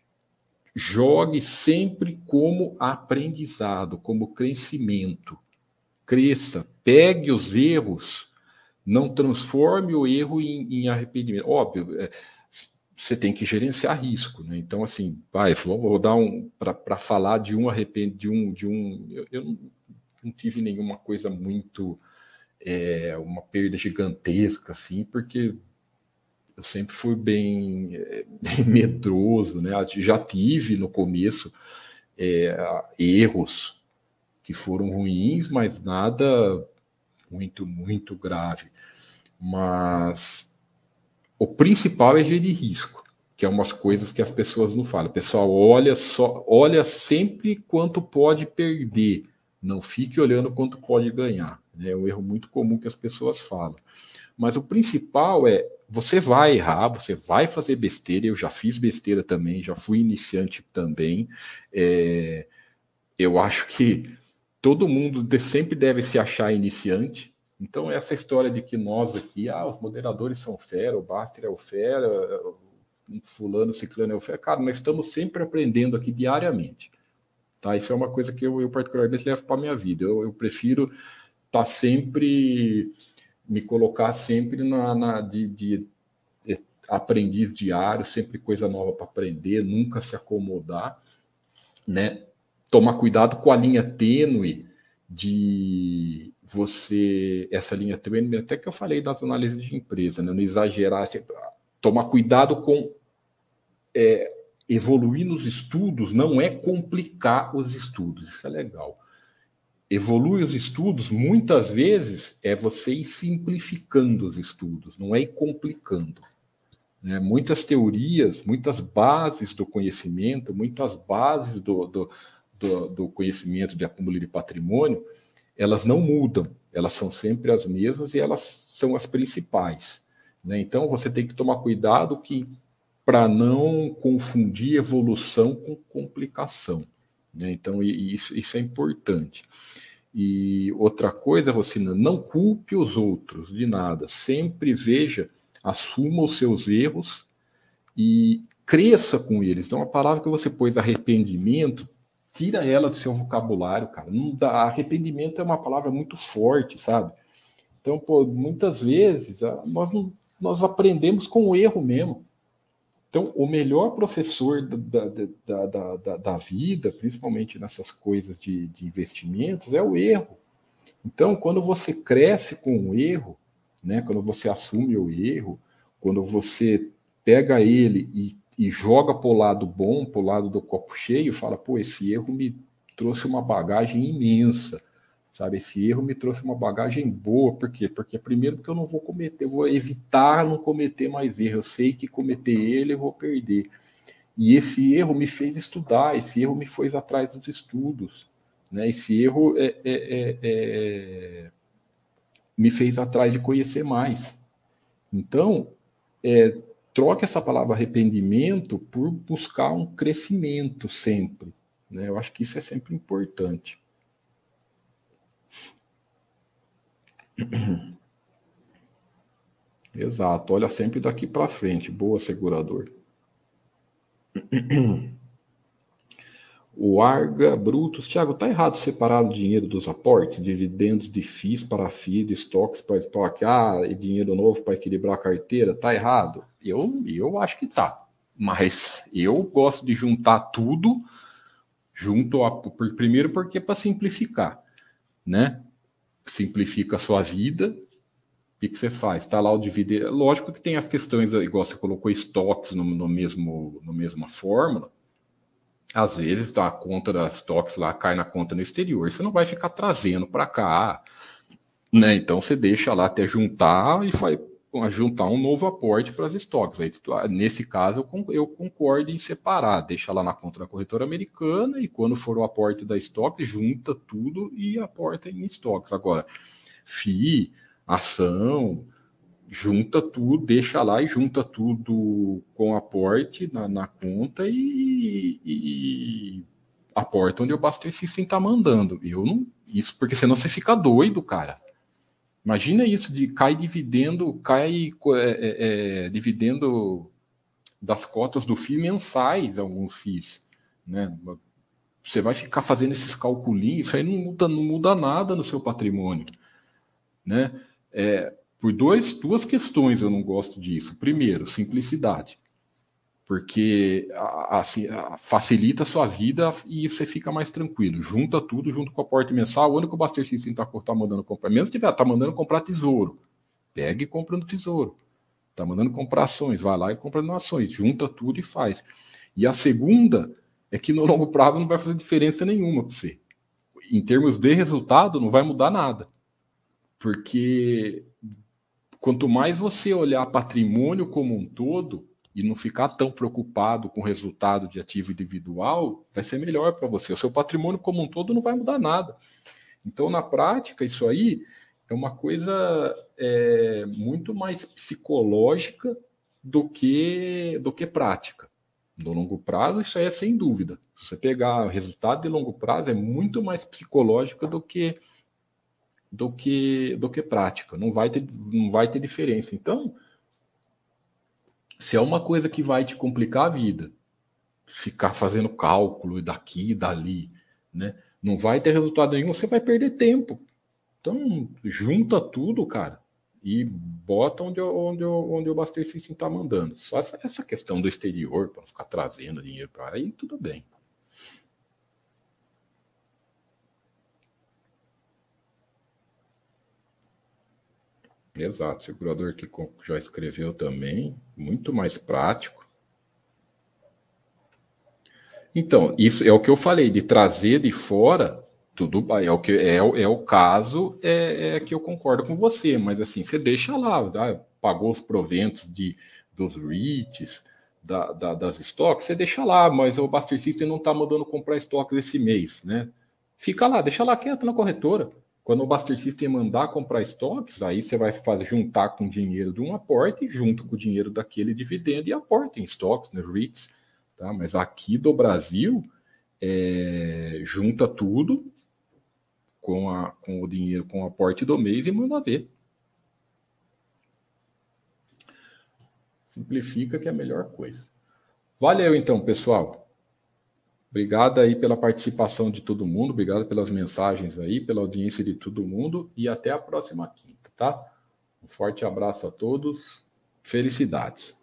Jogue sempre como aprendizado, como crescimento. Cresça, pegue os erros, não transforme o erro em, em arrependimento. Óbvio, é, você tem que gerenciar risco, né? Então, assim, vai, vou, dar um para falar de um arrependimento, de um, de um. Eu, eu não, não, tive nenhuma coisa muito é, uma perda gigantesca, assim, porque eu sempre fui bem, é, bem medroso, né? Já tive no começo é, erros que foram ruins, mas nada muito, muito grave. Mas o principal é gerir risco, que é umas coisas que as pessoas não falam. Pessoal, olha só, olha sempre quanto pode perder, não fique olhando quanto pode ganhar. É um erro muito comum que as pessoas falam. Mas o principal é você vai errar, você vai fazer besteira. Eu já fiz besteira também, já fui iniciante também. É, eu acho que todo mundo sempre deve se achar iniciante. Então, essa história de que nós aqui, ah, os moderadores são fera, o Baster é o fera, o fulano, ciclano é o fera. Cara, nós estamos sempre aprendendo aqui diariamente. Tá? Isso é uma coisa que eu, eu particularmente levo para a minha vida. Eu, eu prefiro estar tá sempre, me colocar sempre na, na de, de, de aprendiz diário, sempre coisa nova para aprender, nunca se acomodar, né? Tomar cuidado com a linha tênue de você, essa linha tênue, até que eu falei das análises de empresa, né? não exagerar, tomar cuidado com é, evoluir nos estudos não é complicar os estudos, isso é legal. Evoluir os estudos, muitas vezes, é você ir simplificando os estudos, não é ir complicando. Né? Muitas teorias, muitas bases do conhecimento, muitas bases do, do, do, do conhecimento de acúmulo de patrimônio, elas não mudam, elas são sempre as mesmas e elas são as principais. Né? Então você tem que tomar cuidado que para não confundir evolução com complicação. Né? Então isso, isso é importante. E outra coisa, Rocina, não culpe os outros de nada. Sempre veja, assuma os seus erros e cresça com eles. Então, a palavra que você pôs, arrependimento, tira ela do seu vocabulário, cara. Não dá, arrependimento é uma palavra muito forte, sabe? Então, pô, muitas vezes nós, não, nós aprendemos com o erro mesmo. Então, o melhor professor da, da, da, da, da vida, principalmente nessas coisas de, de, investimentos, é o erro. Então, quando você cresce com o erro, né, quando você assume o erro, quando você pega ele e, e joga para o lado bom, para o lado do copo cheio, fala, pô, esse erro me trouxe uma bagagem imensa sabe? Esse erro me trouxe uma bagagem boa, por quê? Porque primeiro porque eu não vou cometer, eu vou evitar não cometer mais erro. Eu sei que cometer ele eu vou perder. E esse erro me fez estudar, esse erro me fez atrás dos estudos, né? Esse erro é, é, é, é me fez atrás de conhecer mais. Então, é, troque essa palavra arrependimento por buscar um crescimento sempre. Né? Eu acho que isso é sempre importante. Exato, olha sempre daqui para frente. Boa, segurador. O Arga Brutus, Tiago, tá errado separar o dinheiro dos aportes, dividendos de FIIs para FII, estoques para estoque, ah, e dinheiro novo para equilibrar a carteira, tá errado? Eu, eu acho que tá, mas eu gosto de juntar tudo, junto a, primeiro porque é para simplificar, né? simplifica a sua vida. O que, que você faz? Está lá o dividir. Lógico que tem as questões, igual você colocou estoques no, no mesmo, no mesma fórmula. Às vezes a conta das estoques lá cai na conta no exterior, você não vai ficar trazendo para cá. Né? Então você deixa lá até juntar e vai juntar um novo aporte para as estoques. Aí, nesse caso, eu concordo em separar, deixa lá na conta da corretora americana e quando for o aporte da estoque, junta tudo e aporta em estoques. Agora, FII, ação, junta tudo, deixa lá e junta tudo com aporte na, na conta e, e, aporta onde o Buster System está mandando. Eu não, isso porque senão você fica doido, cara. Imagina isso de cai dividendo, cai é, é, é, dividendo das cotas do FII mensais, alguns FIIs. Né? Você vai ficar fazendo esses calculinhos, isso aí não muda, não muda nada no seu patrimônio. Né? É, por dois, duas questões eu não gosto disso. Primeiro, simplicidade porque assim, facilita a sua vida e você fica mais tranquilo. Junta tudo junto com a porta mensal. O único Buster System está tá mandando comprar, mesmo se tiver, tá mandando comprar tesouro. Pega e compra no tesouro. Tá mandando comprar ações, vai lá e compra no ações. Junta tudo e faz. E a segunda é que no longo prazo não vai fazer diferença nenhuma para você. Em termos de resultado, não vai mudar nada. Porque quanto mais você olhar patrimônio como um todo, e não ficar tão preocupado com o resultado de ativo individual, vai ser melhor para você. O seu patrimônio como um todo não vai mudar nada. Então, na prática, isso aí é uma coisa é, muito mais psicológica do que, do que prática. No longo prazo, isso aí é sem dúvida. Se você pegar o resultado de longo prazo, é muito mais psicológica do que do que do que prática. Não vai ter, não vai ter diferença. Então, se é uma coisa que vai te complicar a vida, ficar fazendo cálculo daqui e dali, né? Não vai ter resultado nenhum, você vai perder tempo. Então, junta tudo, cara, e bota onde, onde, onde o System está mandando. Só essa, essa questão do exterior, para não ficar trazendo dinheiro para aí, tudo bem. Exato, segurador que já escreveu também, muito mais prático. Então, isso é o que eu falei, de trazer de fora, tudo é o que é, é o caso, é, é, que eu concordo com você, mas assim, você deixa lá, tá? pagou os proventos de, dos REITs, da, da, das estoques, você deixa lá, mas o Buster System não está mandando comprar estoques esse mês, né? Fica lá, deixa lá quieto na corretora. Quando o Buster System mandar comprar estoques, aí você vai fazer juntar com o dinheiro de um aporte, junto com o dinheiro daquele dividendo e aporte em estoques, né, REITs. Tá? Mas aqui do Brasil, é, junta tudo com, a, com o dinheiro, com o aporte do mês e manda ver. Simplifica que é a melhor coisa. Valeu então, pessoal. Obrigado aí pela participação de todo mundo, obrigado pelas mensagens aí, pela audiência de todo mundo e até a próxima quinta, tá? Um forte abraço a todos, felicidades.